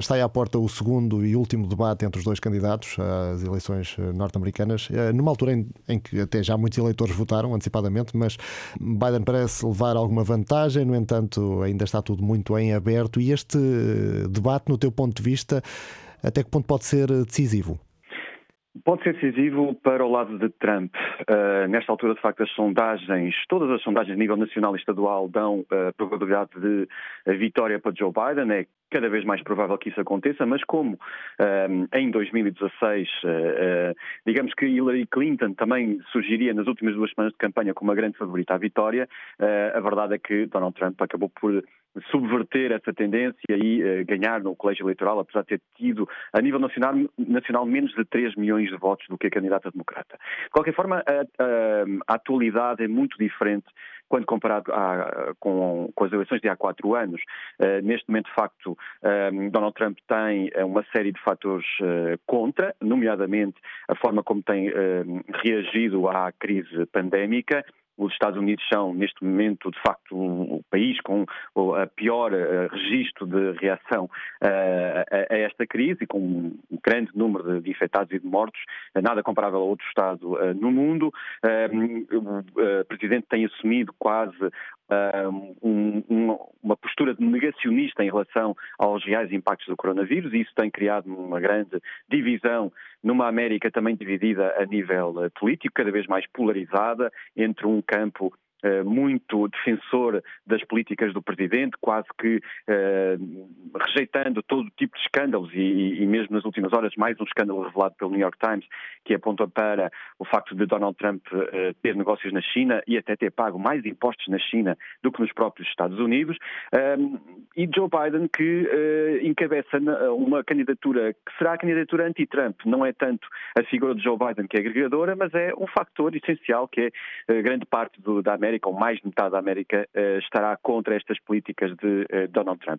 Está aí à porta o segundo e último debate entre os dois candidatos às eleições eh, norte-americanas, eh, numa altura em, em, que até já muitos eleitores votaram antecipadamente, mas Biden parece levar alguma vantagem, no entanto, ainda está tudo muito em aberto. E este debate, no teu ponto de vista, até que ponto pode ser decisivo? Pode ser decisivo para o lado de Trump. Uh, nesta altura, de facto, as sondagens, todas as sondagens a nível nacional e estadual dão a uh, probabilidade de vitória para Joe Biden. É cada vez mais provável que isso aconteça, mas como um, em 2016, uh, uh, digamos que Hillary Clinton também surgiria nas últimas duas semanas de campanha como uma grande favorita à vitória, uh, a verdade é que Donald Trump acabou por subverter essa tendência e uh, ganhar no colégio eleitoral, apesar de ter tido a nível nacional, nacional menos de 3 milhões de votos do que a candidata democrata. De qualquer forma, a, a, a atualidade é muito diferente quando comparado com, com, as eleições de há quatro anos. Uh, neste momento, de facto, uh, Donald Trump tem eh, uma série de fatores uh, contra, nomeadamente a forma como tem reagido à crise pandémica os Estados Unidos são, neste momento, de facto, o, país com o pior uh, registro de reação uh, a, esta crise, com um grande número de, infectados e de mortos, uh, nada comparável a outro Estado no mundo. o Presidente tem assumido quase um, uma postura negacionista em relação aos reais impactos do coronavírus e isso tem criado uma grande divisão numa América também dividida a nível político, cada vez mais polarizada entre um campo muito defensor das políticas do presidente, quase que uh, rejeitando todo tipo de escândalos e, e, mesmo nas últimas horas mais um escândalo revelado pelo New York Times que aponta para o facto de Donald Trump uh, ter negócios na China e até ter pago mais impostos na China do que nos próprios Estados Unidos e Joe Biden que encabeça uma candidatura que será a candidatura anti-Trump, não é tanto a figura de Joe Biden que é agregadora, mas é um fator essencial que é grande parte do, da América América, ou mais de metade da América, eh, estará contra estas políticas de eh, Donald Trump.